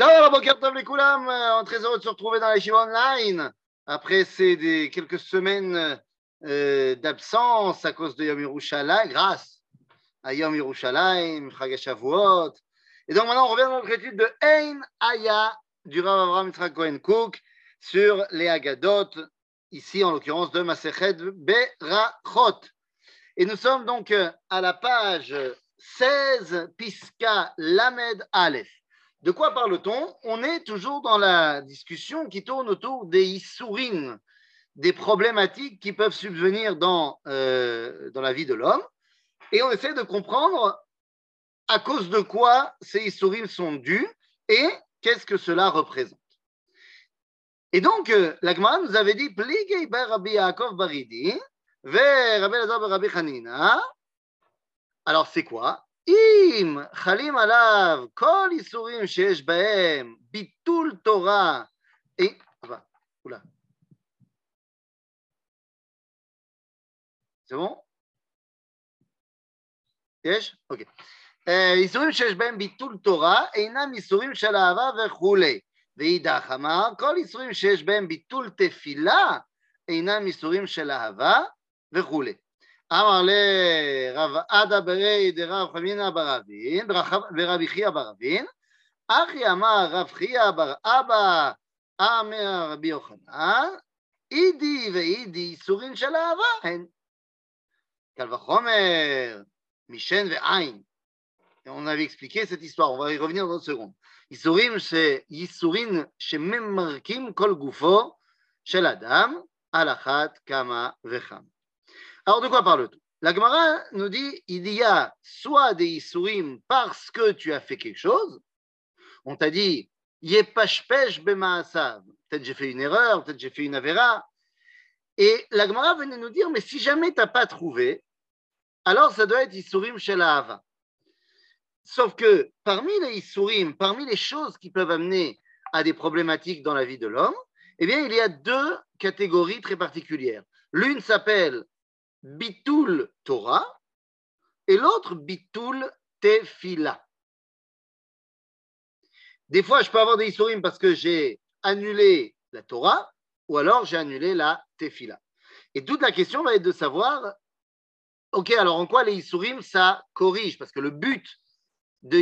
on est très heureux de se retrouver dans la Shiva Online. Après ces des, quelques semaines euh, d'absence à cause de Yom Yerushalayim, grâce à Yom Yerushalayim, Chag Shavuot. Et donc maintenant, on revient dans notre étude de Ein Aya du Rav Avraham Yitzhak Cohen Cook sur les Agadot, ici en l'occurrence de Masechet Berachot. Et nous sommes donc à la page 16, Piska Lamed Aleph. De quoi parle-t-on? On est toujours dans la discussion qui tourne autour des Issourim, des problématiques qui peuvent subvenir dans, euh, dans la vie de l'homme. Et on essaie de comprendre à cause de quoi ces Issourim sont dus et qu'est-ce que cela représente. Et donc, euh, la Gemara nous avait dit Pligei Rabbi Yaakov Baridi, Rabbi Lazar Rabbi. Alors, c'est quoi? אם חלים עליו כל איסורים שיש בהם ביטול תורה, אולה. זה bon יש? אוקיי. איסורים שיש בהם ביטול תורה אינם איסורים של אהבה וכולי. ואידך אמר, כל איסורים שיש בהם ביטול תפילה אינם איסורים של אהבה וכולי. אמר לרב עדה ברי דרב חמינא ברבין ורבי חייא ברבין, אחי אמר רב חייא בר אבא אמר רבי יוחנן, אידי ואידי איסורין של אהבה הן. קל וחומר, משן ועין. On avait expliqué cette histoire, on va y revenir dans une seconde. ייסורים ייסורים שממרקים כל גופו של אדם על אחת כמה וכמה. Alors, de quoi parle-t-on? La Gemara nous dit il y a soit des Isurim parce que tu as fait quelque chose. On t'a dit Yepashpesh bemaasav. Peut-être j'ai fait une erreur, peut-être j'ai fait une avéra. Et la Gemara venait nous dire mais si jamais tu n'as pas trouvé, alors ça doit être Isurim shel Sauf que parmi les Isurim, parmi les choses qui peuvent amener à des problématiques dans la vie de l'homme, eh bien, il y a deux catégories très particulières. L'une s'appelle Bitul Torah et l'autre Bitul Tefila. Des fois, je peux avoir des Isurim parce que j'ai annulé la Torah ou alors j'ai annulé la Tefila. Et toute la question va être de savoir, ok, alors en quoi les Isurim, ça corrige? Parce que le but de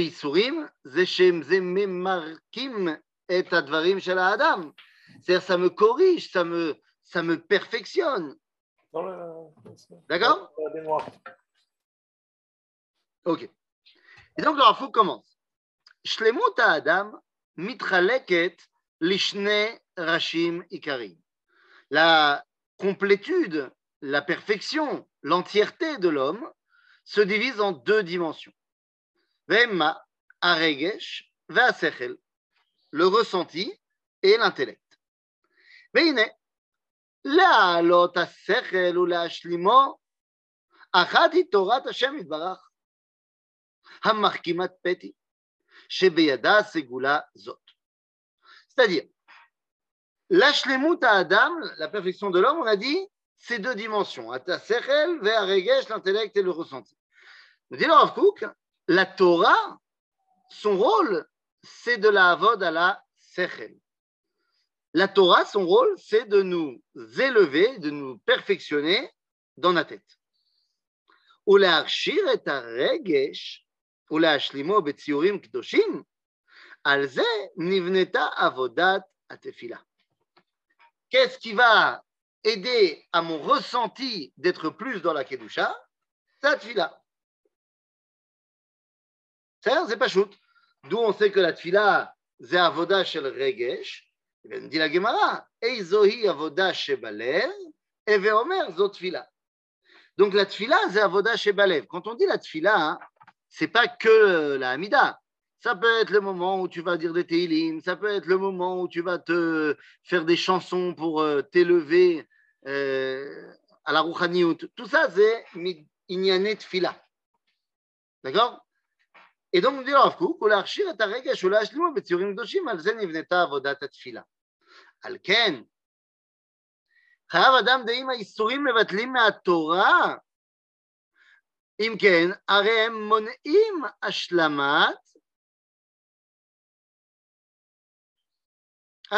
Markim et Advarim Adam. C'est-à-dire, ça me corrige, ça me perfectionne. D'accord Ok. Et donc, le Rafou commence. Shlemut Adam mitraleket lishne rashim ikarim. La complétude, la perfection, l'entièreté de l'homme se divise en deux dimensions. Vema, aregesh, le ressenti et l'intellect. Veine, להעלות השכל ולהשלימו, אחת היא תורת השם יתברך, המחכימת פתי, שבידה סגולה זאת. C'est-à-dire, l'ashlemut à Adam, la perfection de l'homme, on a dit, c'est deux dimensions, Atasechel, Ve'aregesh, l'intellect et le ressenti. Nous dit le Rav Kook, la Torah, son rôle, c'est de la avod à la sechel. La Torah, son rôle, c'est de nous élever, de nous perfectionner dans la tête. Qu'est-ce qui va aider à mon ressenti d'être plus dans la kedusha? La tefila. C'est pas shoot. D'où on sait que la tefila, c'est avoda shel regesh, dit la Gemara, Eizohi. Donc la tfila, c'est avoda shebalev. Quand on dit la tfila, c'est pas que la Hamida. Ça peut être le moment où tu vas dire des teilim, ça peut être le moment où tu vas te faire des chansons pour euh, t'élever euh, à la rouchaniout. Tout ça, c'est inyane tfila. D'accord? Donc, dit Rav Kook, ולהכשיר את הרגש ולהשלימו בציורים קדושים, על זה נבנתה עבודת התפילה. על כן, חייב אדם די אם האיסורים מבטלים מהתורה, אם כן, הרי הם מונעים השלמת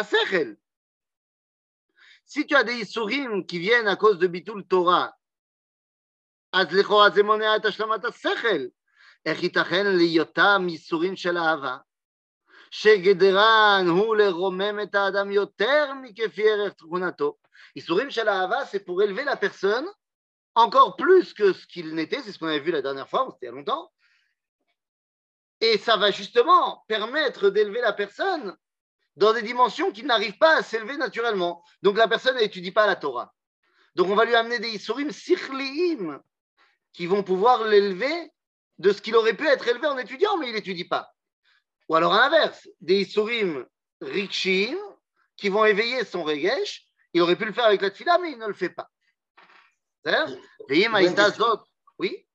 Sechel. Si tu as des Isurim qui viennent à cause de Bitul Torah, אז לכאורה זה מונע את השלמת השכל. איך ייתכן להיותם ייסורים של אהבה, שגדרן הוא לרומם את האדם יותר מכפי ערך תכונתו. ייסורים של אהבה, c'est pour élever la personne encore plus que ce qu'il n'était, c'est ce qu'on avait vu la dernière fois, c'était il y a longtemps. Et ça va justement permettre d'élever la personne dans des dimensions qui n'arrivent pas à s'élever naturellement. Donc la personne n'étudie pas la Torah. Donc on va lui amener des isurim sikhliim qui vont pouvoir l'élever de ce qu'il aurait pu être élevé en étudiant, mais il n'étudie pas. Ou alors à l'inverse, des isurim rikshim qui vont éveiller son regesh. Il aurait pu le faire avec la tfila, mais il ne le fait pas. Oui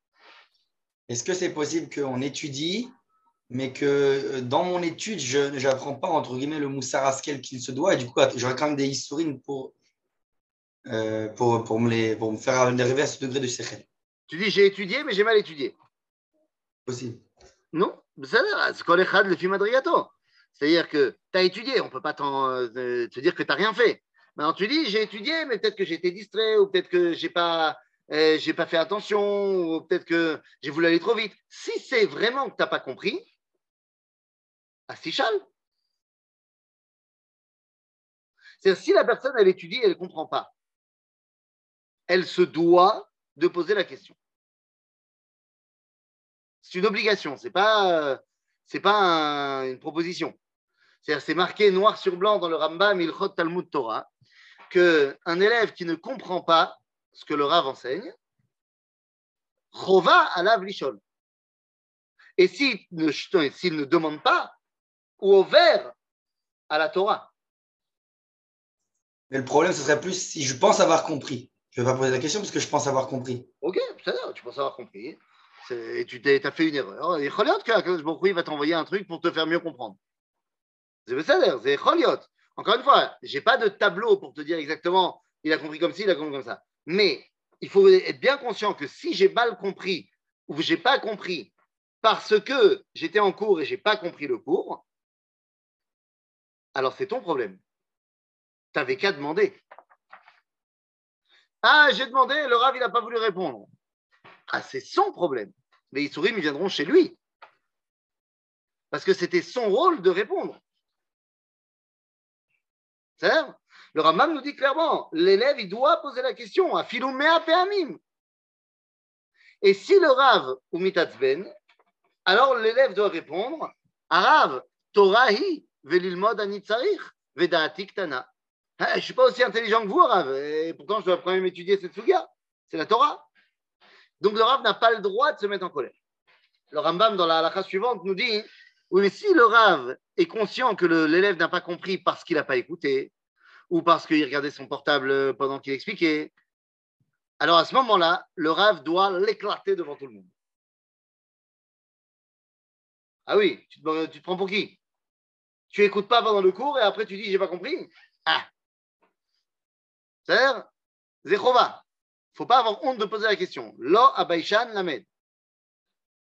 Est-ce que c'est possible qu'on étudie, mais que euh, dans mon étude, je n'apprends pas, entre guillemets, le moussar askel qu'il se doit, et du coup, j'aurais quand même des isurim pour, euh, pour, pour, me les, pour me faire arriver à ce degré de sechel tu dis j'ai étudié, mais j'ai mal étudié. Non, C'est-à-dire que tu as étudié, on ne peut pas euh, te dire que tu n'as rien fait. Maintenant, tu dis j'ai étudié, mais peut-être que été distrait, ou peut-être que j'ai pas, euh, pas fait attention, ou peut-être que j'ai voulu aller trop vite. Si c'est vraiment que tu n'as pas compris, astichal. C'est-à-dire, si la personne, elle étudie, elle ne comprend pas, elle se doit de poser la question. C'est une obligation, ce n'est pas, c'est pas une proposition. C'est-à-dire, c'est marqué noir sur blanc dans le Rambam Ilchot Talmud Torah qu'un élève qui ne comprend pas ce que le Rav enseigne, chova à lishol. Et s'il ne, s'il ne demande pas, ou au vert à la Torah. Mais le problème, ce serait plus si je pense avoir compris. Je ne vais pas poser la question parce que je pense avoir compris. Ok, c'est tu penses avoir compris. Et tu as fait une erreur. Et Choliot, il va t'envoyer un truc pour te faire mieux comprendre. C'est c'est Choliot. Encore une fois, je n'ai pas de tableau pour te dire exactement, il a compris comme ci, il a compris comme ça. Mais il faut être bien conscient que si j'ai mal compris ou je n'ai pas compris parce que j'étais en cours et je n'ai pas compris le cours, alors c'est ton problème. Tu n'avais qu'à demander. Ah, j'ai demandé, le Rav, il n'a pas voulu répondre. Ah, c'est son problème. Les Issourim, ils viendront chez lui. Parce que c'était son rôle de répondre. C'est Le Rambam nous dit clairement, l'élève, il doit poser la question à Filoumea Peamim. Et si le Rav ou Mitatzben, alors l'élève doit répondre, Arav, Torahi, velilmod anitzarich, vedaatik tana. Hein, je ne suis pas aussi intelligent que vous, Rav, et pourtant je dois quand même étudier cette suga. C'est la Torah. Donc le Rav n'a pas le droit de se mettre en colère. Le Rambam, dans la halakha suivante, nous dit oui, mais si le Rav est conscient que l'élève n'a pas compris parce qu'il n'a pas écouté, ou parce qu'il regardait son portable pendant qu'il expliquait, alors à ce moment-là, le Rav doit l'éclater devant tout le monde. Ah oui, tu te, te prends pour qui? Tu n'écoutes pas pendant le cours et après tu dis j'ai pas compris Ah c'est-à-dire, Zechova. Faut pas avoir honte de poser la question. Lo abaishan lamed.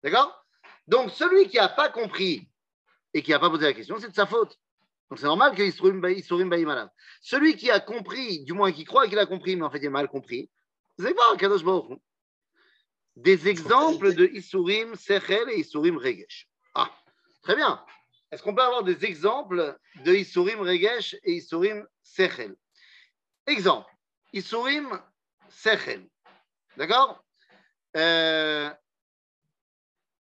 D'accord? Donc, celui qui n'a pas compris et qui n'a pas posé la question, c'est de sa faute. Donc, c'est normal qu'il soit malade. Celui qui a compris, du moins qui croit qu'il a compris, mais en fait, il a mal compris, c'est pas Kadosh Baruch Des exemples de Isurim Sechel et Isurim Regesh. Ah, très bien. Est-ce qu'on peut avoir des exemples de Isurim Regesh et Isurim Sechel? Exemple, Isurim Sechel. D'accord? Euh,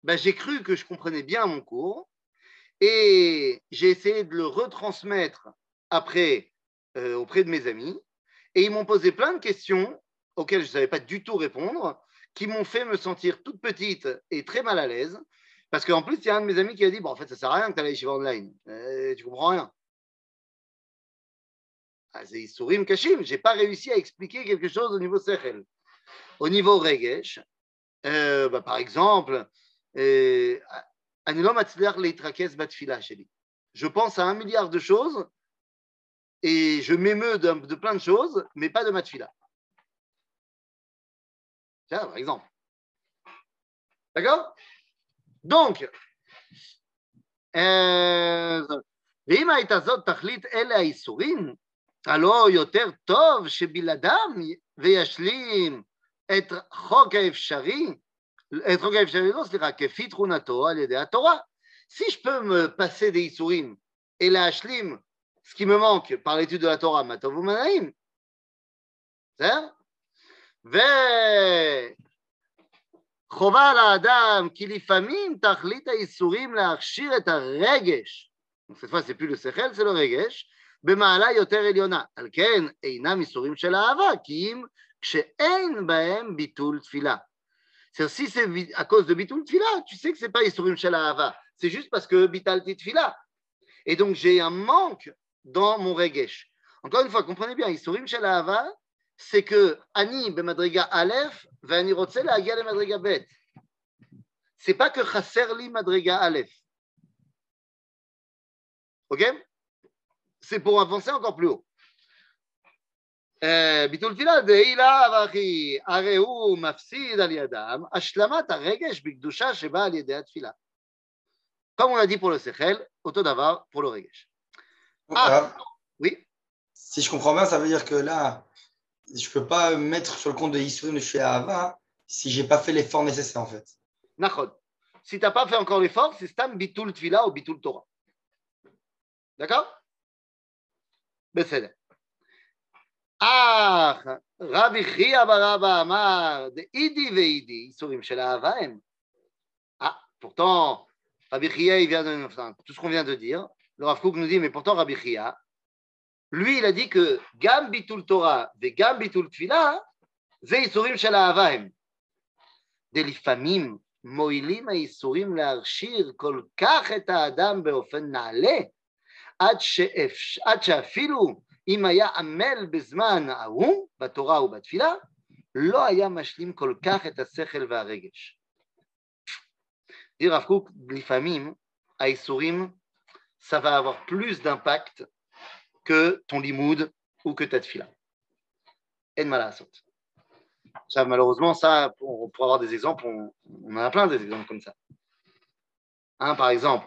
ben, J'ai cru que je comprenais bien mon cours et j'ai essayé de le retransmettre après euh, auprès de mes amis et ils m'ont posé plein de questions auxquelles je ne savais pas du tout répondre, qui m'ont fait me sentir toute petite et très mal à l'aise. Parce qu'en plus, il y a un de mes amis qui a dit Bon, en fait, ça ne sert à rien que tu ailles chez online. Euh, tu comprends rien. Ah, c'est Isurim Kashim. Je n'ai pas réussi à expliquer quelque chose au niveau Sechel. Au niveau Regesh, euh, bah, par exemple, euh, je pense à un milliard de choses et je m'émeus de, de, plein de choses, mais pas de matfila. Tiens, par exemple. D'accord Donc, euh, ואם הייתה זאת תכלית אלה האיסורים, הלא יותר טוב שבלעדם וישלים את חוק האפשרי, את חוק האפשרי, לא סליחה, כפי תכונתו על ידי התורה. Si je peux me passer des isurim et להשלים ce qui me manque par l'étude de la Torah, מה טוב ומה נעים. בסדר? וחובה על האדם כי לפעמים תכלית האיסורים להכשיר את הרגש, cette fois c'est plus le שכל, c'est le רגש, במעלה יותר עליונה. על כן אינם איסורים של אהבה, כי אם כשאין בהם ביטול תפילה. Si c'est à cause de bitul tfila, tu sais que c'est pas isurim shel ahava. C'est juste parce que bitalti tfila. Et donc j'ai un manque dans mon regesh. Encore une fois, comprenez bien, isurim shel ahava, c'est que ani bemadriga aleph, ואני רוצה להגיע למדרגה ב'. C'est pas que חסר לי מדרגה א'. Ok C'est pour avancer encore plus haut. ביטול תפילה דהילה ואחי, הרי הוא מפסיד על ידם השלמת הרגש בקדושה שבאה על ידי התפילה. Comme on l'a dit pour le sechel, אותו דבר pour le רגש. Ah, Oui, Si je comprends bien, ça veut dire que là, je ne peux pas mettre sur le compte de Yisurim de chez Ahava si j'ai pas fait l'effort nécessaire en fait. נכון. Si tu n'as pas fait encore l'effort, c'est stam bitul tfila ou bitul Torah. D'accord בסדר. אך רבי חייא ברבא אמר, דאידי ואידי, איסורים של אהבה הם. Ah, pourtant, Rabbi Chia, il vient de enfin, tout ce qu'on vient de dire. Le Rav Kook nous dit, mais pourtant Rabbi Chia, lui, il a dit que Gam bitul Torah et Gam bitul Tfilah, זה איסורים של אהבה הם. דלפעמים מועילים האיסורים להרשיר כל כך את האדם באופן נעלה, עד, שאפש, עד שאפילו אם היה עמל בזמן ההוא, בתורה ובתפילה, לא היה משלים כל כך את השכל והרגש. dit Rav Kook, לפעמים האיסורים, ça va avoir plus d'impact que ton limoud ou que ta tfila. En malasot. Ça, malheureusement, ça, pour, pour avoir des exemples, on, on en a plein des exemples comme ça. Hein, par exemple,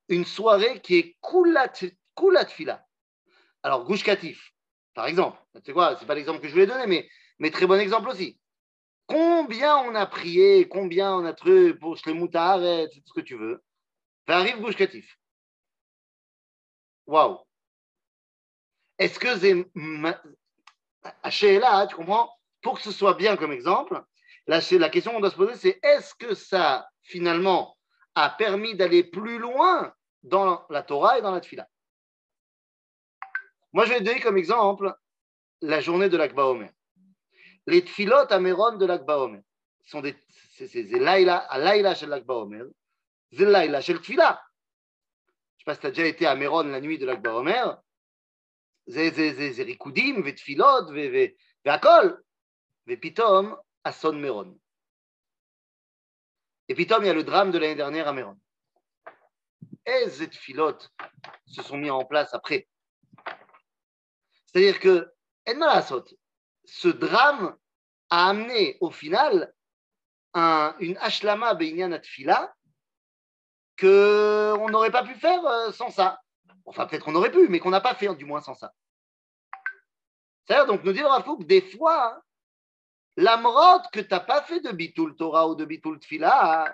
une soirée qui est koulat, tfila. Alors, Gouche Katif, par exemple, c'est quoi C'est pas l'exemple que je voulais donner, mais, mais très bon exemple aussi. Combien on a prié, combien on a truc pour les moutards, tout ce que tu veux. Ça arrive Gouche Katif. Waouh Est-ce que c'est. là, tu comprends? Pour que ce soit bien comme exemple, la question qu'on doit se poser, c'est est-ce que ça, finalement, a permis d'aller plus loin dans la Torah et dans la Tfila. Moi, je vais donner comme exemple la journée de l'Akba Omer. Les Tfilot à Méron de l'Akba Omer sont des c'est Laila à Laila chez l'Akba Omer, c'est Laila chez le Tfila. Je ne sais pas si tu as déjà été à Méron la nuit de l'Akba Omer. C'est Rikudim, c'est Tfilot, c'est Akol, c'est Pitom, Asson Méron. Et Pitom, il y a le drame de l'année dernière à Méron. Et ces tfilotes se sont mis en place après. C'est-à-dire que, ce drame a amené au final un, une ashlama beinyan tfila qu'on n'aurait pas pu faire euh, sans ça. Enfin, peut-être qu'on aurait pu, mais qu'on n'a pas fait, du moins sans ça. C'est-à-dire, donc, nous dit Kook, des fois, hein, l'amrod que tu n'as pas fait de bitul Torah ou de bitul tfila,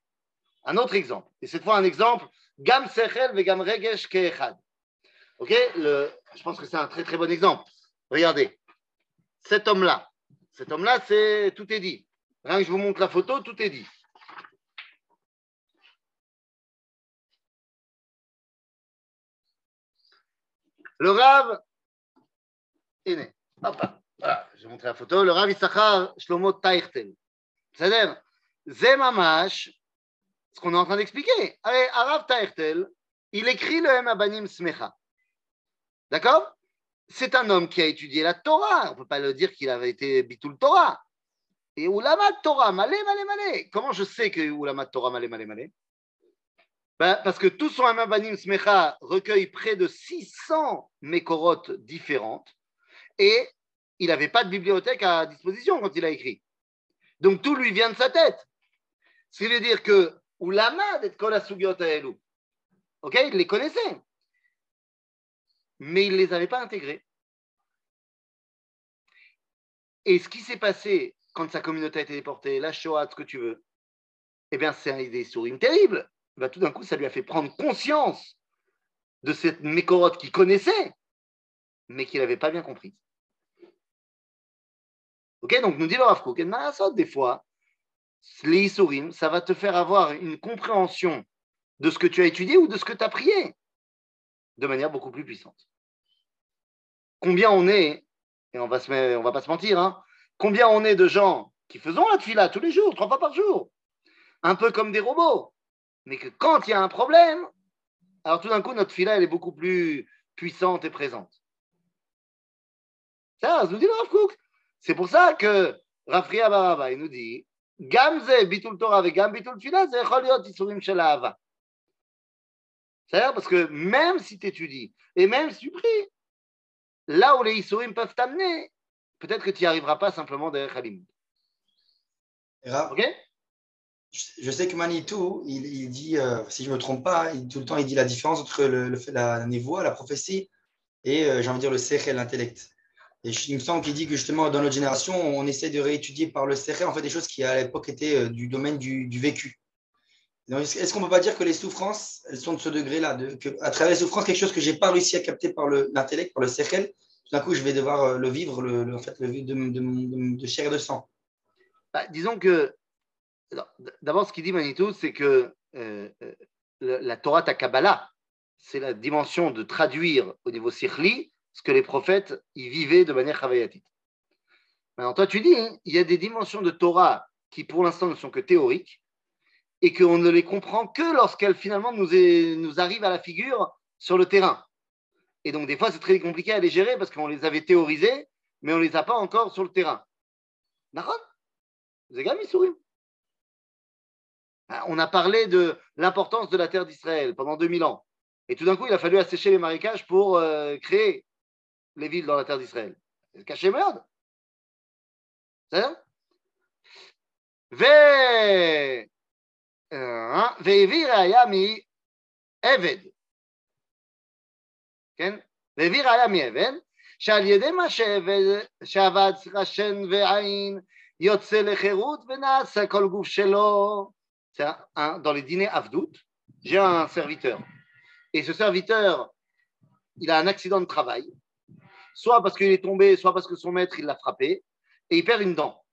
un autre exemple, et cette fois un exemple, Gam Sechel et Gam Regesh Keechad. Ok Je pense que c'est un très très bon exemple. Regardez, cet homme-là, cet homme-là, c'est tout est dit. Rien que je vous montre la photo, tout est dit. Le Rav est né. Hop là. Voilà, j'ai montré la photo. Le Rav Issachar Shlomo Taichtel. C'est-à-dire, Zemamash, ce qu'on est en train d'expliquer. Arav Taertel, il écrit le Abanim Smecha. D'accord? C'est un homme qui a étudié la Torah. On ne peut pas le dire qu'il avait été Bitul Torah. Et Ulama Torah, malé, malé, malé. Comment je sais que Ulama Torah, malé, malé, malé? Ben, Parce que tout son Abanim Smecha recueille près de 600 mécorotes différentes. Et il n'avait pas de bibliothèque à disposition quand il a écrit. Donc tout lui vient de sa tête. Ce qui veut dire que Ulama d'être Kol Elu. Ok, il les connaissait. Mais il ne les avait pas intégrés. Et ce qui s'est passé quand sa communauté a été déportée, la Shoah, ce que tu veux, eh bien, c'est des souris terribles. Bah, tout d'un coup, ça lui a fait prendre conscience de cette mécorote qu'il connaissait, mais qu'il n'avait pas bien compris. Ok, donc nous dit le Rav des fois, les Isurim, ça va te faire avoir une compréhension de ce que tu as étudié ou de ce que tu as prié de manière beaucoup plus puissante. Combien on est, et on va se on va pas se mentir, hein, combien on est de gens qui faisons la fila tous les jours, trois fois par jour, un peu comme des robots, mais que quand il y a un problème, alors tout d'un coup, notre fila, elle est beaucoup plus puissante et présente. Ça, nous dit Rav C'est pour ça que Rafria Baraba, il nous dit Et gam bitul Tfilah, c'est Choliot Isurim Shel Ahava. C'est-à-dire parce que même si tu étudies et même si tu pries, là où les Isurim peuvent t'amener, peut-être que tu n'y arriveras pas simplement derrière Halim. Ok je sais que Manitou, il, il dit, euh, si je ne me trompe pas, il, tout le temps, il dit la différence entre le, le la niveau, la prophétie, et euh, j'ai envie de dire le sechel, l'intellect. Et il me semble qu'il dit que justement, dans notre génération, on essaie de réétudier par le CR en fait des choses qui à l'époque étaient euh, du domaine du, vécu. Est-ce qu'on ne peut pas dire que les souffrances, elles sont de ce degré-là À travers les souffrances, quelque chose que je n'ai pas réussi à capter par l'intellect, par le CRL, tout d'un coup, je vais devoir euh, le vivre, le, en fait, le vivre de, chair et de sang? Bah, disons que, d'abord, ce qu'il dit Manitou, c'est que euh, la Torah Kabbalah, c'est la dimension de traduire au niveau sikhli ce que les prophètes y vivaient de manière chavayatique. Maintenant, toi, tu dis, hein, il y a des dimensions de Torah qui, pour l'instant, ne sont que théoriques et qu'on ne les comprend que lorsqu'elles, finalement, nous, nous arrivent à la figure sur le terrain. Et donc, des fois, c'est très compliqué à les gérer parce qu'on les avait théorisées, mais on ne les a pas encore sur le terrain. D'accord? Ah, On a parlé de l'importance de la terre d'Israël pendant 2000 ans. Et tout d'un coup, il a fallu assécher les marécages pour euh, créer les villes dans la terre d'Israël. C'est caché merde. C'est ça והביא ראיה מעבד, כן? והביא ראיה מעבד, שעל ידי מה שעבד, שעבד רשן ועין, יוצא לחירות ונעשה כל גוף שלו. Dans les dîners Avdout, j'ai un serviteur. Et ce serviteur, il a un accident de travail soit parce qu'il est tombé, soit parce que son maître l'a frappé, et il perd une dent.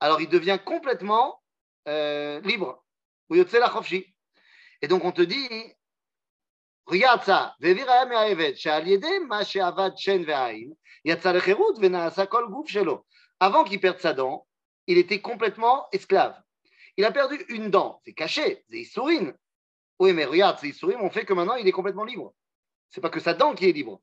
Alors il devient complètement euh, libre. Et donc on te dit, regarde ça, avant qu'il perde sa dent, il était complètement esclave. Il a perdu une dent, c'est caché, c'est Issourine. Oui, mais regarde, c'est Issourine, on fait que maintenant il est complètement libre. C'est pas que sa dent qui est libre.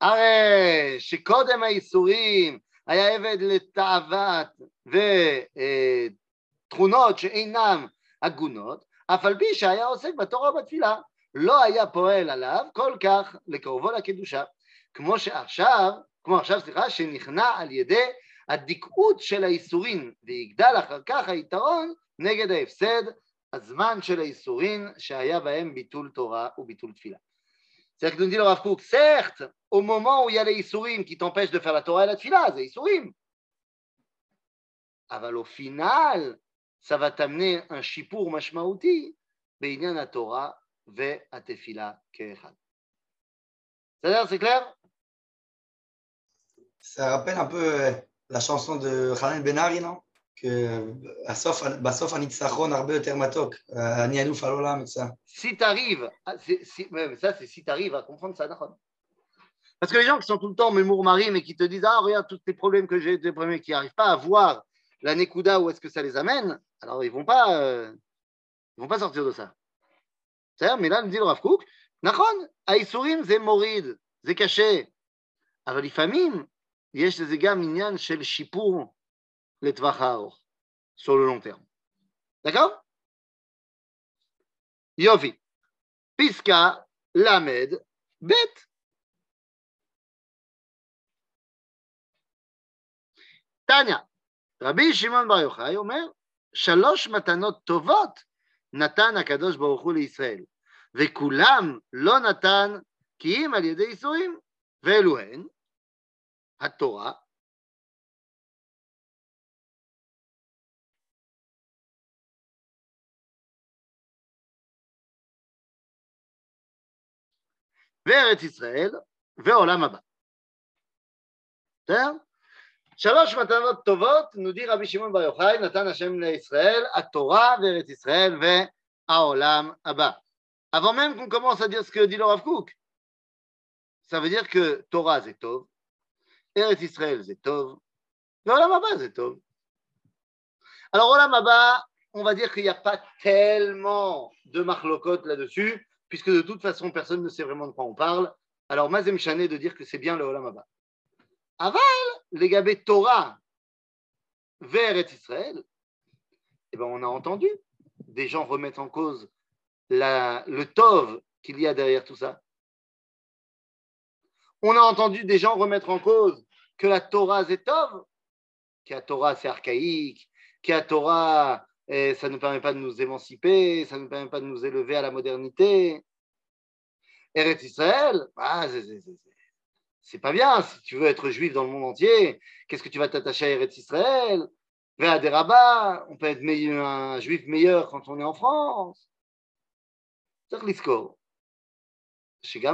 הרי שקודם האיסורים היה עבד לתאוות ותכונות שאינם הגונות, אף על פי שהיה עוסק בתורה ובתפילה, לא היה פועל עליו כל כך לקרובו לקדושה, כמו שעכשיו, כמו עכשיו, סליחה, שנכנע על ידי הדיקאות של האיסורים, ויגדל אחר כך היתרון נגד ההפסד, הזמן של האיסורים שהיה בהם ביטול תורה וביטול תפילה. C'est-à-dire que nous dit le Rav certes, au moment où il y a les Issourim qui t'empêchent de faire la Torah et la Tfila, c'est Issourim. Aval au final, ça va t'amener un shippur mashmaouti, Torah ve Tefila. C'est-à-dire, c'est clair? Ça rappelle un peu la chanson de Khalil Benari, non? Si tu arrives, ah, ça c'est si tu arrives à comprendre ça, Parce que les gens qui sont tout le temps mémour marie, mais qui te disent Ah, regarde tous les problèmes que j'ai, des problèmes qui n'arrivent pas à voir la Nekuda, où est-ce que ça les amène, alors ils ne vont, pas, euh, ils vont pas sortir de ça. C'est-à-dire, mais là, nous dit le Rav Kook Nachon, Aïsourim, c'est morid, c'est caché. Alors, yesh, c'est gam, shel, shipour לטווח הארוך, sur le long terme. d'accord יופי. פסקה למד ב' תניא, רבי שמעון בר יוחאי אומר, שלוש מתנות טובות נתן הקדוש ברוך הוא לישראל, וכולם לא נתן כי אם על ידי ייסורים, ואלו הן התורה, וארץ ישראל ועולם הבא. בסדר? שלוש מתנות טובות, נודי רבי שמעון בר יוחאי, נתן השם לישראל, התורה וארץ ישראל והעולם הבא. Avant même qu'on commence à dire ce que dit le Rav Kook, ça veut dire que Torah c'est tov, Eretz Israël c'est tov, et Olam Abba c'est tov. Alors Olam Abba, on va dire qu'il n'y a pas tellement de marlokot là-dessus, puisque de toute façon personne ne sait vraiment de quoi on parle. Alors Mazem Chané de dire que c'est bien le Olam Abba. Aval, les gabés Torah vers Israël, eh ben, on a entendu des gens remettre en cause le Tov qu'il y a derrière tout ça. On a entendu des gens remettre en cause que la Torah c'est Tov, que la Torah c'est archaïque, que la Torah eh, ça ne permet pas de nous émanciper, ça ne permet pas de nous élever à la modernité. Eretz Israël, ah, c'est pas bien. Si tu veux être juif dans le monde entier, qu'est-ce que tu vas t'attacher à Eretz Israël? Vers des rabbins, on peut être un juif meilleur quand on est en France.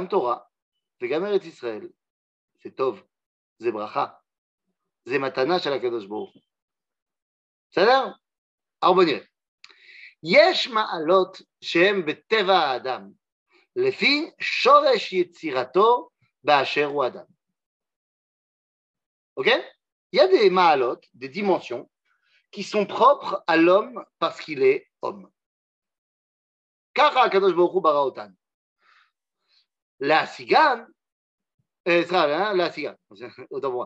Torah, Gam Eretz Israël, c'est Tov, c'est Bracha, c'est Matana chez la Kadosh Baruch. C'est alors בוא נראה. יש מעלות שהן בטבע האדם, לפי שורש יצירתו באשר הוא אדם. Ok Il y a des ma'alot, des dimensions, qui sont propres à l'homme parce qu'il est homme. ככה הקדוש ברוך הוא ברא אותנו. להשיגן, סליחה, להשיגן, אותו דבר.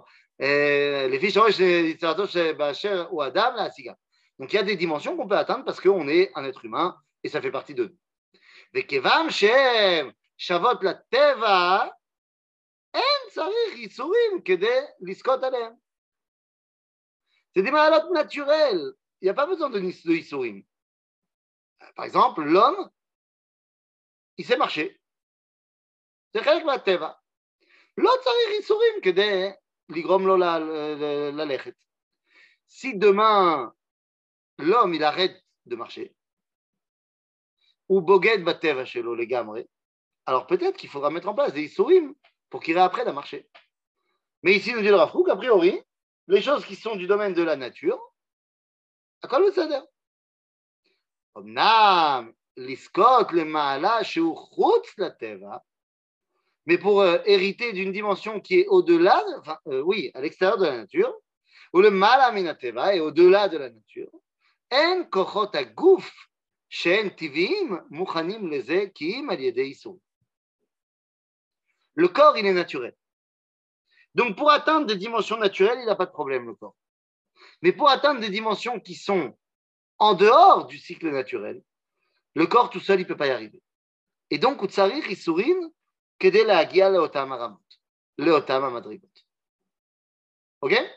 לפי שורש יצירתו באשר הוא אדם, להשיגן. Donc il y a des dimensions qu'on peut atteindre parce qu'on est un être humain et ça fait partie de nous. וכיוון שהם שוות לטבע, אין צריך ייסורים כדי לזכות עליהם. C'est des malades naturelles. Il n'y a pas besoin de, de issourim. Par exemple, l'homme, il sait marcher. C'est חלק מהטבע. לא צריך ייסורים כדי לגרום לו ללכת. Si demain l'homme, il arrête de marcher. Ou Boguet Bateva Shelo, les gamrés. Alors peut-être qu'il faudra mettre en place des Issourim pour qu'il réapprenne à marcher. Mais ici, nous dit le Rafouk, a priori, les choses qui sont du domaine de la nature, à quoi le Seder? Mais pour euh, hériter d'une dimension qui est au-delà, enfin, euh, oui, à l'extérieur de la nature, ou le malaminateva est au-delà de la nature. en kochot aguf shen tivim muchanim leze kiim al Le corps, il est naturel. Donc, pour atteindre des dimensions naturelles, il n'a pas de problème, le corps. Mais pour atteindre des dimensions qui sont en dehors du cycle naturel, le corps tout seul, il ne peut pas y arriver. Et donc, Utsarich, Isurin, כדי להגיע לאותם הרמות, לאותם המדרגות. אוקיי?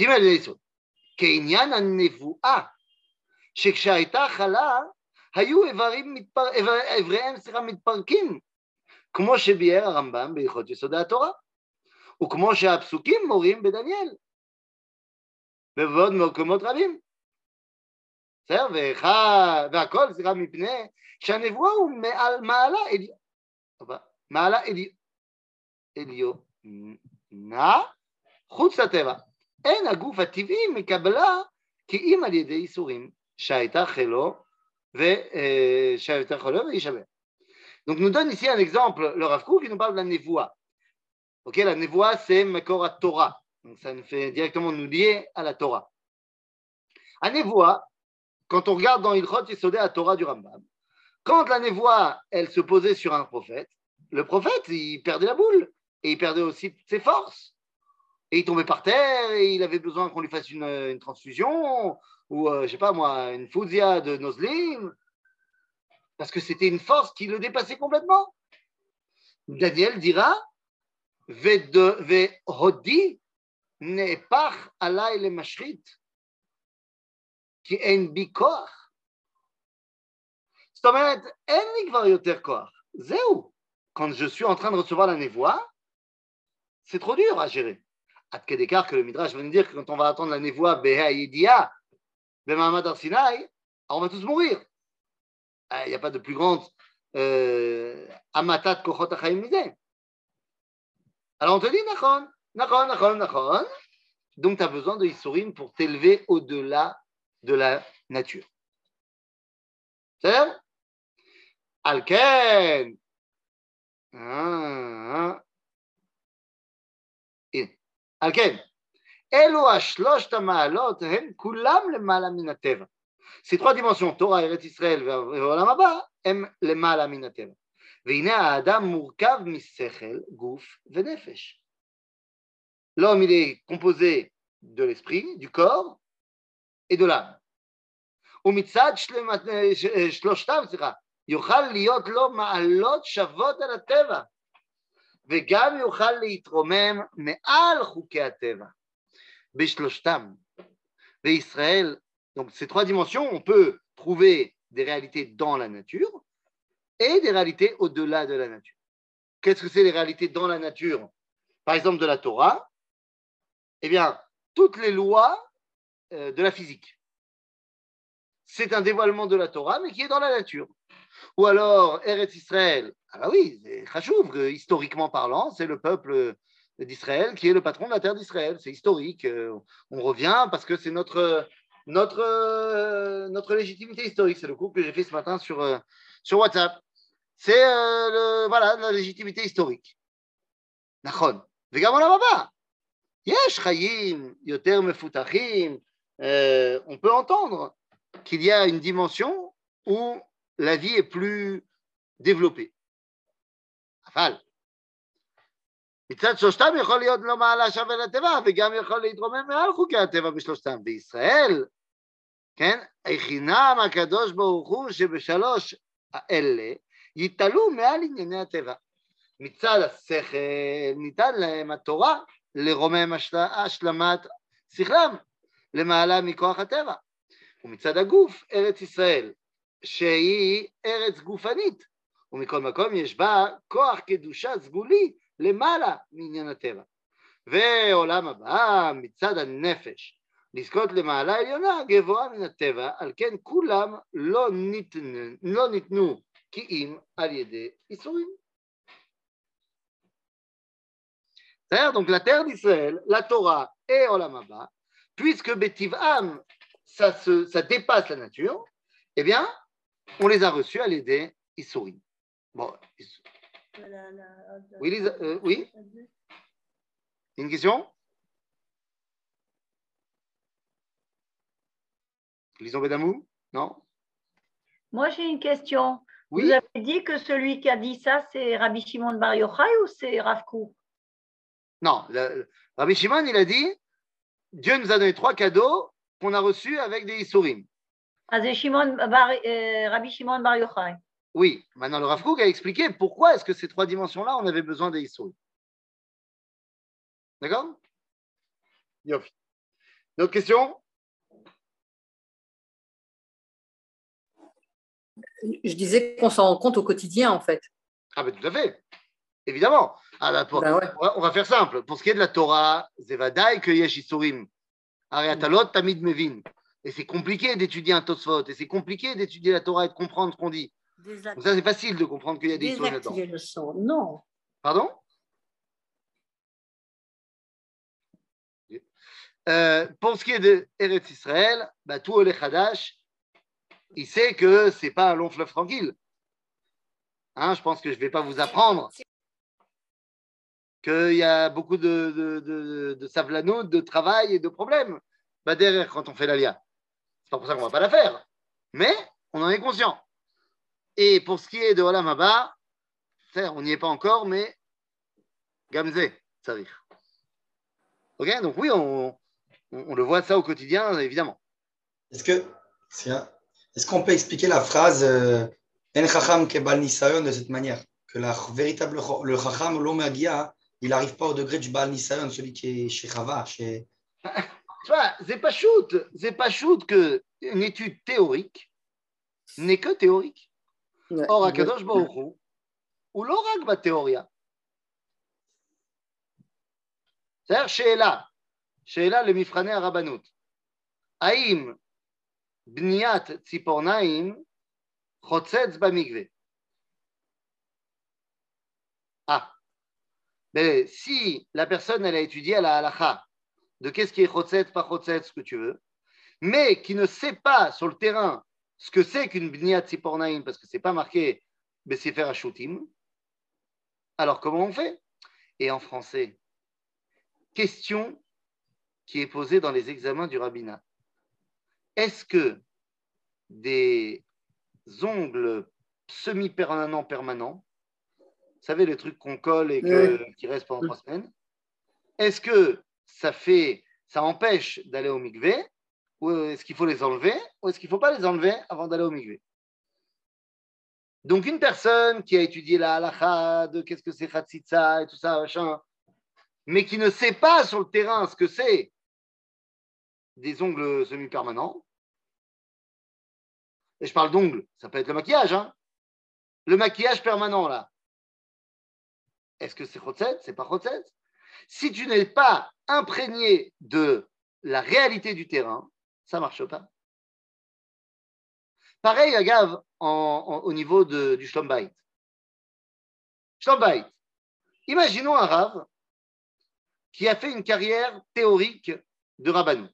ג' ליסוד, כעניין הנבואה, שכשהייתה חלה, היו איברים מתפר... איבריהם סליחה, מתפרקים, כמו שביאר הרמב"ם בהלכות יסודי התורה, וכמו שהפסוקים מורים בדניאל, ובעוד מקומות רבים. בסדר? והכל, סליחה, מפני שהנבואה הוא מעל מעלה עליון. מעלה עליונה חוץ לטבע. אין הגוף הטבעי מקבלה כי אם על ידי איסורים שהייתה חילו ושהייתה חילו וישווה. Donc nous donne ici un exemple, le Rav Kook, qui nous parle de la névoie. Ok, la névoie, c'est Makor Torah. Donc ça nous fait directement nous lier à la Torah. La névoie, quand on regarde dans Ilchot Yisodé à Torah du Rambam, quand la névoie, elle se posait sur un prophète, le prophète, il perdait la boule et il perdait aussi ses forces. Et il tombait par terre et il avait besoin qu'on lui fasse une, transfusion ou, je euh, je sais pas moi, une fouzia de Noslim parce que c'était une force qui le dépassait complètement. Daniel dira Ve hodi nepach alay le mashrit ki en bikor זאת אומרת, אין לי כבר יותר כוח. זהו. Quand je suis en train de recevoir la névoie, c'est trop dur à gérer. à quel que le Midrash va nous dire que quand on va attendre la névoie Behaïdia, Bemahmad Arsinaï, on va tous mourir. Ah, il n'y a pas de plus grande euh, Amatat Kochot Alors on te dit Nachon, Nachon, Nachon, Nachon. Donc tu as besoin de Issourim pour t'élever au-delà de la nature. C'est-à-dire Alken. Ah, ah, אלו השלושת המעלות הם כולם למעלה מן הטבע. Ces trois dimensions, תורה, ארץ ישראל והעולם הבא, הם למעלה מן הטבע. והנה האדם מורכב משכל, גוף ונפש. L'homme, il est composé de l'esprit, du corps et de l'âme. ומצד שלושתם, סליחה, יוכל להיות לו מעלות שוות על הטבע, וגם יוכל להתרומם מעל חוקי הטבע, בשלושתם. וישראל, donc ces trois dimensions, on peut trouver des réalités dans la nature et des réalités au-delà de la nature. Qu'est-ce que c'est les réalités dans la nature Par exemple, de la Torah, eh bien, toutes les lois euh, de la physique. C'est un dévoilement de la Torah, mais qui est dans la nature. Ou alors, Eretz Israël, ah bah oui, Khashouf, historiquement parlant, c'est le peuple d'Israël qui est le patron de la terre d'Israël. C'est historique. Euh, on revient parce que c'est notre, notre, euh, notre légitimité historique. C'est le coup que j'ai fait ce matin sur, euh, sur WhatsApp. C'est voilà, la légitimité historique. Nachon. וגם עולם הבא. יש חיים יותר מפותחים, on peut entendre qu'il y a une dimension où la vie est plus développée. אבל מצד שלושתם יכול להיות לא מעלה שווה לטבע וגם יכול להתרומם מעל חוקי הטבע בשלושתם. בישראל, כן, הכינם הקדוש ברוך הוא שבשלוש האלה יתעלו מעל ענייני הטבע. מצד השכל ניתן להם התורה לרומם השלמת שכלם למעלה מכוח הטבע. ומצד הגוף ארץ ישראל שהיא ארץ גופנית, ומכל מקום יש בה כוח קדושה סגולי למעלה מעניין הטבע. ועולם הבא מצד הנפש, לזכות למעלה עליונה גבוהה מן הטבע, על כן כולם לא, ניתנו, לא ניתנו כי אם על ידי איסורים. C'est-à-dire donc la terre d'Israël, la Torah et Olam Abba, puisque Betiv'am ça, se, ça dépasse la nature, eh bien, on les a reçus à l'aider Issourim. Bon, oui, euh, oui Une question? Lison Bedamou? Non? Moi, j'ai une question. Oui? Vous avez dit que celui qui a dit ça, c'est Rabbi Shimon Bar Yochai ou c'est Rav Kook Non, le- Rabbi Shimon, il a dit Dieu nous a donné trois cadeaux qu'on a reçus avec des Issourim. Ah, c'est Shimon Bar- euh, Rabbi Shimon Bar Yochai. Oui, maintenant le Rav Kook a expliqué pourquoi est-ce que ces trois dimensions-là, on avait besoin des Issourim. D'accord? D'autres questions Je disais qu'on s'en rend compte au quotidien, en fait. Ah ben tout à fait, évidemment. Ah, bah, pour- Ben ouais. on, va, faire simple. Pour ce qui est de la Torah, Zevadai que Yesh. Ariatalot Tamid Mevin. Et c'est compliqué d'étudier un Tosfot, et c'est compliqué d'étudier la Torah et de comprendre ce qu'on dit. Donc ça, c'est facile de comprendre qu'il y a des Isurim là-dedans. Désactiver le son. Non. Pardon? Euh, Pour ce qui est de Eretz Israël, bah, tout Ole Hadash, il sait que c'est pas un long fleuve tranquille. Hein, je pense que je ne vais pas vous apprendre qu'il y a beaucoup de, de, de, de savlanout, de travail et de problèmes bah, derrière quand on fait l'ALIA. C'est pas pour ça qu'on va pas la faire. Mais on en est conscient. Et pour ce qui est de Olam certes, on n'y est pas encore, mais Gamze, ça arrive. Ok Donc oui, on, on, on le voit ça au quotidien, évidemment. Est-ce que est-ce qu'on peut expliquer la phrase euh, En chacham kebal nisayon de cette manière? Que la véritable le chacham l'omagia, il n'arrive pas au degré du bal nisayon, celui qui est chez Chava, chez Enfin, c'est pas shoot, c'est pas shoot que une étude théorique n'est que théorique. Ouais, Or, Akadosh Baruch ou l'orakba théoria. C'est-à-dire, Sheela, Sheela le Mifrané à Aïm, Bniat Tzipornaim, Chotzetz Bamigve. Ah, mais si la personne elle a étudié à la halacha de qu'est-ce qui est chotzetz, pas chotzetz, ce que tu veux, mais qui ne sait pas sur le terrain ce que c'est qu'une bniat tsipornaim, parce que c'est pas marqué Bessifer Ashutim, alors comment on fait? Et en français, question qui est posée dans les examens du rabbinat. Est-ce que des ongles semi-permanents permanents, vous savez, le truc qu'on colle et que- qui reste pendant trois semaines, est-ce que ça fait, ça empêche d'aller au mikvé ou est-ce qu'il faut les enlever ou est-ce qu'il ne faut pas les enlever avant d'aller au mikvé Donc, une personne qui a étudié la halakha, de qu'est-ce que c'est khatsitsa et tout ça, machin, mais qui ne sait pas sur le terrain ce que c'est des ongles semi-permanents, et je parle d'ongles, ça peut être le maquillage, hein. le maquillage permanent là, est-ce que c'est chotset C'est pas chotset Si tu n'es pas imprégné de la réalité du terrain, ça marche pas. Pareil, Agav, en, en- au niveau de, du Shlombait. Shlombait. Imaginons un Rav qui a fait une carrière théorique de rabbanout.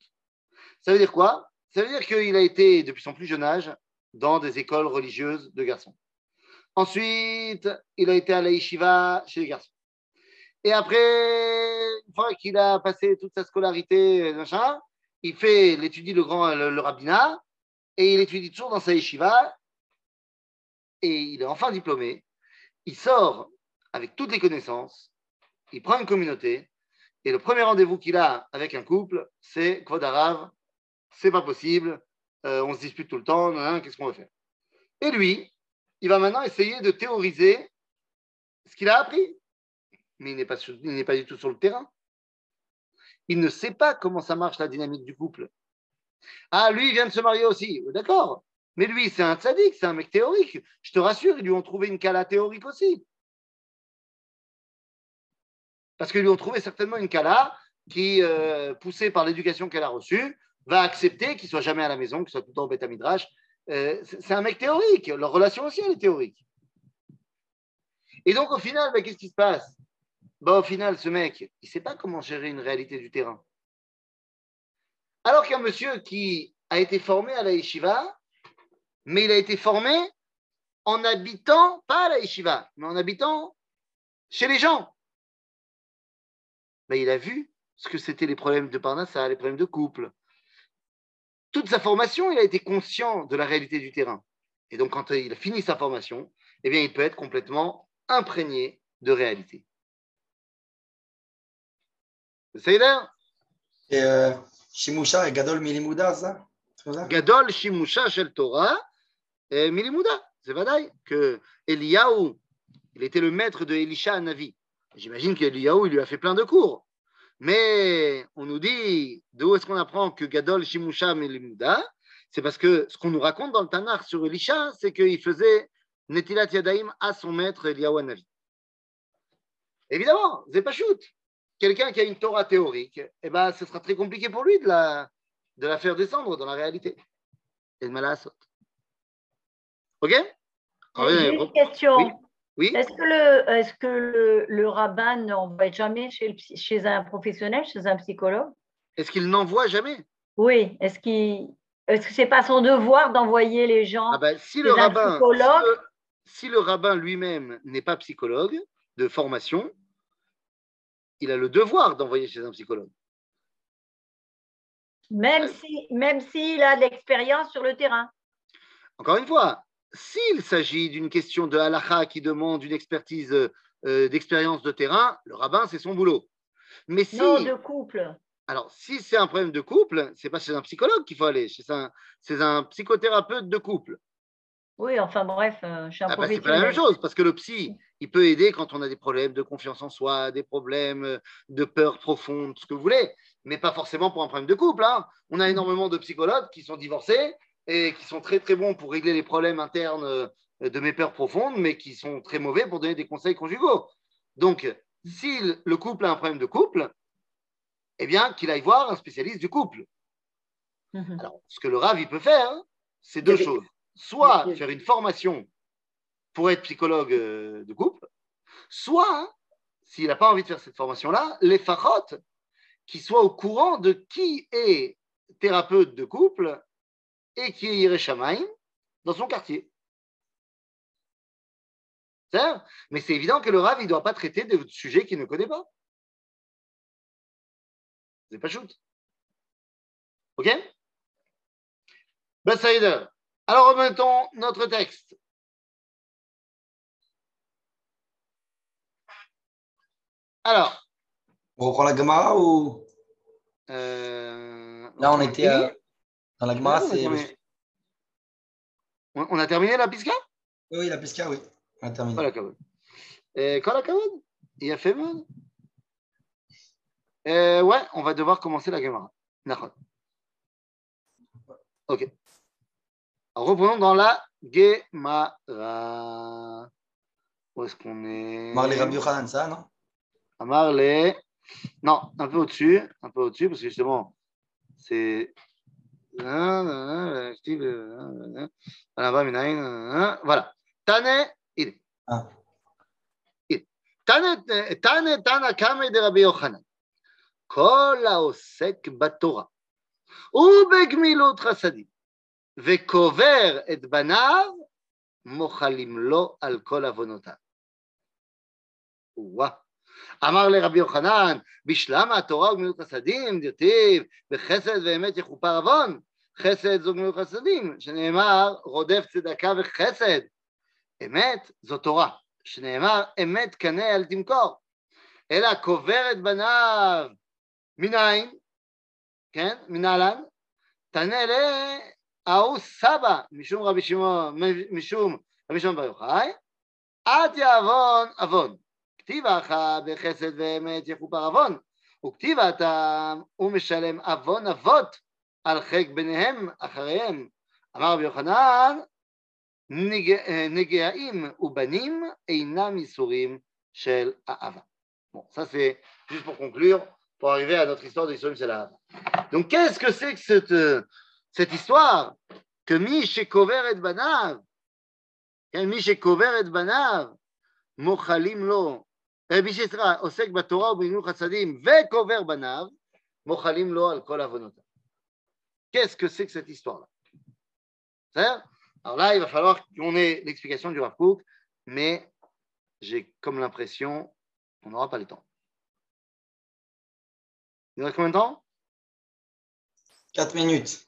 Ça veut dire quoi? Ça veut dire qu'il a été, depuis son plus jeune âge, dans des écoles religieuses de garçons. Ensuite, il a été à la yeshiva chez les garçons. Et après, une fois qu'il a passé toute sa scolarité, machin, il fait, il étudie le grand le, rabbinat et il étudie toujours dans sa yeshiva et il est enfin diplômé. Il sort avec toutes les connaissances, il prend une communauté et le premier rendez-vous qu'il a avec un couple, c'est Kvod Arav, c'est pas possible, euh, on se dispute tout le temps, qu'est-ce qu'on va faire? Et lui, il va maintenant essayer de théoriser ce qu'il a appris. Mais il n'est pas, du tout sur le terrain. Il ne sait pas comment ça marche la dynamique du couple. Ah, lui, il vient de se marier aussi. D'accord. Mais lui, c'est un tzaddik, c'est un mec théorique. Je te rassure, ils lui ont trouvé une cala théorique aussi. Parce qu'ils lui ont trouvé certainement une cala qui, euh, poussée par l'éducation qu'elle a reçue, va accepter qu'il soit jamais à la maison, qu'il soit tout le temps au Beth Midrash. Euh, c'est un mec théorique. Leur relation aussi, elle est théorique. Et donc, au final, ben, qu'est-ce qui se passe? Ben, Au final, ce mec, il ne sait pas comment gérer une réalité du terrain. Alors qu'un monsieur qui a été formé à la yeshiva, mais il a été formé en habitant, pas à la yeshiva, mais en habitant chez les gens. Ben, il a vu ce que c'était les problèmes de Parnassa, les problèmes de couple. Toute sa formation, il a été conscient de la réalité du terrain. Et donc, quand il a fini sa formation, eh bien, il peut être complètement imprégné de réalité. C'est comme ça? Gadol Shimusha Shel Torah et Milimuda. C'est vrai que Eliyahu, il était le maître de Elisha Navi. J'imagine qu'Eliyahu, il lui a fait plein de cours. Mais on nous dit, d'où est-ce qu'on apprend que Gadol Shimusha Milimuda? C'est parce que ce qu'on nous raconte dans le Tanakh sur Elisha, c'est qu'il faisait Netilat Yadaim à son maître Eliyahu Navi. Évidemment, c'est pas shoot. Quelqu'un qui a une Torah théorique, eh ben, ce sera très compliqué pour lui de la, de la faire descendre dans la réalité. Et de malasot. Ok? J'ai une question. Oui. Oui Est-ce que, le, est que le, le rabbin n'envoie jamais chez, le chez un professionnel, chez un psychologue? Est-ce qu'il n'envoie jamais? Oui. Est-ce qu'il est-ce que c'est pas son devoir d'envoyer les gens ah ben, si, chez un rabbin, si, psychologue? le, si le rabbin lui-même n'est pas psychologue de formation, il a le devoir d'envoyer chez un psychologue. même si même s'il a de l'expérience sur le terrain Encore une fois, s'il s'agit d'une question de halakha qui demande une expertise euh, d'expérience de terrain, le rabbin, c'est son boulot. Mais si, Non, de couple. alors, si c'est un problème de couple, c'est pas chez un psychologue qu'il faut aller, c'est un, c'est un psychothérapeute de couple. Oui, enfin bref, euh, je suis un Ah bah, c'est pas la même chose, parce que le psy, il peut aider quand on a des problèmes de confiance en soi, des problèmes euh, de peur profonde, ce que vous voulez, mais pas forcément pour un problème de couple. hein. On a énormément de psychologues qui sont divorcés et qui sont très très bons pour régler les problèmes internes euh, de mes peurs profondes, mais qui sont très mauvais pour donner des conseils conjugaux. Donc, si le- le couple a un problème de couple, eh bien, qu'il aille voir un spécialiste du couple. Mhm. Alors, ce que le RAV, il peut faire, c'est deux choses. Soit faire une formation pour être psychologue euh, de couple, soit, s'il n'a pas envie de faire cette formation-là, les fachotes qui soient au courant de qui est thérapeute de couple et qui est Yereshamaim dans son quartier. Mais c'est évident que le RAV, il ne doit pas traiter de sujets qu'il ne connaît pas. C'est pas shoot. OK? Ben. Alors, remettons notre texte. Alors, On reprend la Gemara ou? Euh, là on était euh, dans la Gemara c'est on a- on on a terminé la pisca oui, la Pisca oui on a terminé. Voilà, Kavod. Euh, Kol HaKavod. Il a fait mal? Euh, ouais, on va devoir commencer la Gemara. Nachon. Ok. Alors, reprenons dans la Gemara. Où est-ce qu'on est Marley Rabbi Yochanan ça non Amar les. Non, un peu au-dessus, un peu au-dessus, parce que justement, c'est. Voilà. Tane, il. Ah. Il. Tane, Tane, Tana, Kame de Rabbi Yochanan. כל העוסק בתורה ובגמילות חסדים וקובר את בניו, מוחלים לו על כל עוונותיו. וואה. אמר לרבי יוחנן, בשלמה התורה וגמילות חסדים, דרטיב, בחסד ואמת יכופר עוון, חסד זו גמילות חסדים, שנאמר רודף צדקה וחסד. אמת זו תורה, שנאמר אמת קנה אל תמכור, אלא קובר את בניו מנין, כן, מנהלן, תענה להוא סבא, משום רבי שמעון, משום רבי שמעון בר יוחאי, עד יעוון עוון. כתיב אחא בחסד ואמת יכופר עוון, וכתיב הטעם הוא משלם עוון אבות על חק בניהם אחריהם. אמר רבי יוחנן, נג- נגעים ובנים אינם ייסורים של האהבה. Bon, ça c'est juste pour conclure, pour arriver à notre histoire de l'histoire de la Donc qu'est-ce que c'est que cette, euh, cette histoire que Mi Shekover et Banav, כן, מי שקובר את בניו, מוחלים לו, אה, מי שסליחה, עוסק בתורה ובגמילות חסדים וקובר בניו, מוחלים לו על כל עוונותיו. Qu'est-ce que c'est que cette histoire-là C'est-à-dire Alors là, il va falloir qu'on ait l'explication du Rav Kook, mais j'ai comme l'impression qu'on n'aura pas le temps. Il nous reste combien de temps 4 minutes.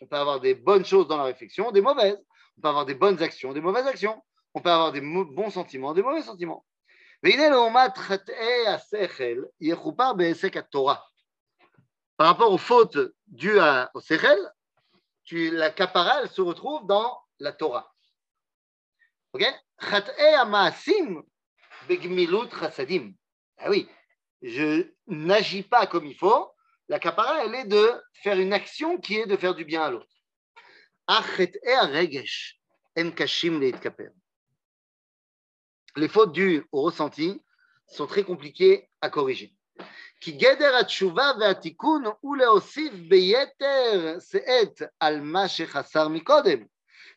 On peut avoir des bonnes choses dans la réflexion, des mauvaises. On peut avoir des bonnes actions, des mauvaises actions. On peut avoir des bons sentiments, des mauvais sentiments. Par rapport aux fautes dues à, au Sechel, la capara, se retrouve dans la Torah. Ok? Ah oui, je n'agis pas comme il faut La kapara, elle est de faire une action qui est de faire du bien à l'autre. אך חטאי הרגש הם קשים להתכפר. Les fautes dues au ressenti sont très compliquées à corriger. כי גדר התשובה והתיקון הוא להוסיף ביתר שאת על מה שחסר מקודם.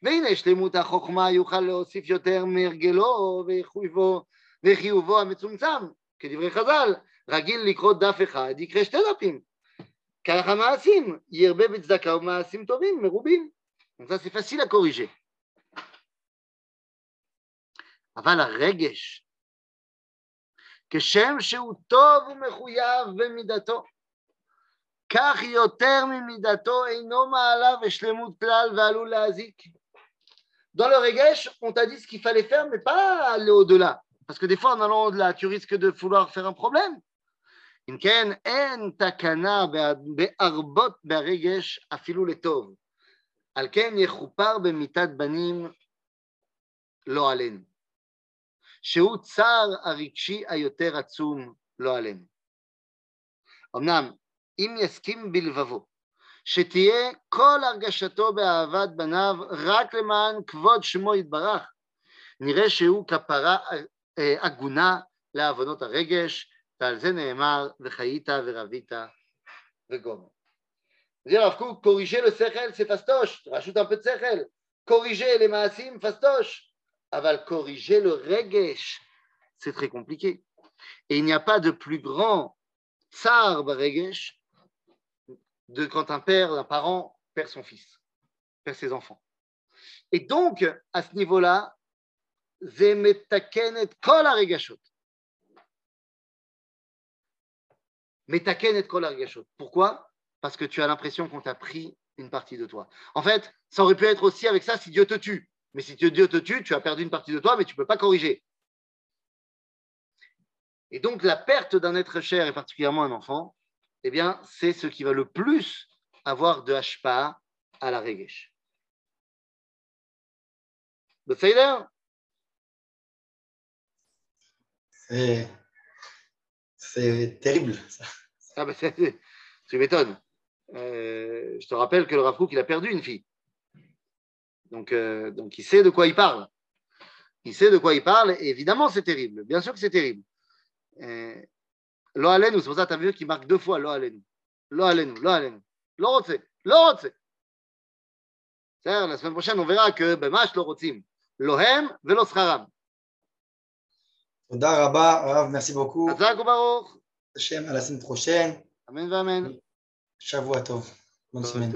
והנה שלמות החוכמה יוכל להוסיף יותר מהרגלו וחיובו, וחיובו המצומצם, כדברי חז"ל, רגיל לקרוא דף אחד, יקרא שתי דפים. כך המעשים, ירבה בצדקה ומעשים טובים, מרובים. Donc ça, c'est facile à corriger. אבל הרגש, כשם שהוא טוב ומחויב במידתו, כך יותר ממידתו אינו מעלה ושלמות כלל ועלול להזיק. Dans le regesh, on t'a dit ce qu'il fallait faire, mais pas aller au-delà. Parce que des fois, en allant au-delà, tu risques de vouloir faire un problème. אם כן, אין תקנה בהרבות ברגש אפילו לטוב. על כן יכופר במיתת בנים לא עלינו. שהוא צער הרגשי היותר עצום לא עלינו. אמנם, אם יסכים בלבבו שתהיה כל הרגשתו באהבת בניו רק למען כבוד שמו יתברך, נראה שהוא כפרה אה, הגונה לעוונות הרגש, ועל זה נאמר, וחיית ורבית וגומר. זה הרב קוק, corriger le sechel, c'est fastoche, rajoute un peu de sechel. Corriger les maasim, fastoche. אבל corriger le regesh, c'est très compliqué. Et il n'y a pas de plus grand tsar regesh de quand un père, un parent perd son fils, perd ses enfants. Et donc, à ce niveau-là, זה מתקן את Metaken et Kol Pourquoi? Parce que tu as l'impression qu'on t'a pris une partie de toi. En fait, ça aurait pu être aussi avec ça si Dieu te tue. Mais si Dieu te tue, tu as perdu une partie de toi, mais tu ne peux pas corriger. Et donc, la perte d'un être cher, et particulièrement un enfant, eh bien, c'est ce qui va le plus avoir de hashpa à la regesh. Le C'est terrible, ça. Ah ben, c'est- tu m'étonnes. Euh, je te rappelle que le Rav Kook, il a perdu une fille. Donc, euh, donc, il sait de quoi il parle. Il sait de quoi il parle, et évidemment, c'est terrible. Bien sûr que c'est terrible. Euh, Lo alenu, c'est pour ça que tu as vu qu'il marque deux fois Lo alenu. Lo alenu, Lo alenu. Lo rotse, Lo rotse. La semaine prochaine, on verra que Bemash Lo rotzim. Lohem velo scharam. Merci beaucoup. Hachem, à la semaine prochaine. Amen, amen. Shavua Tov. Bonne semaine.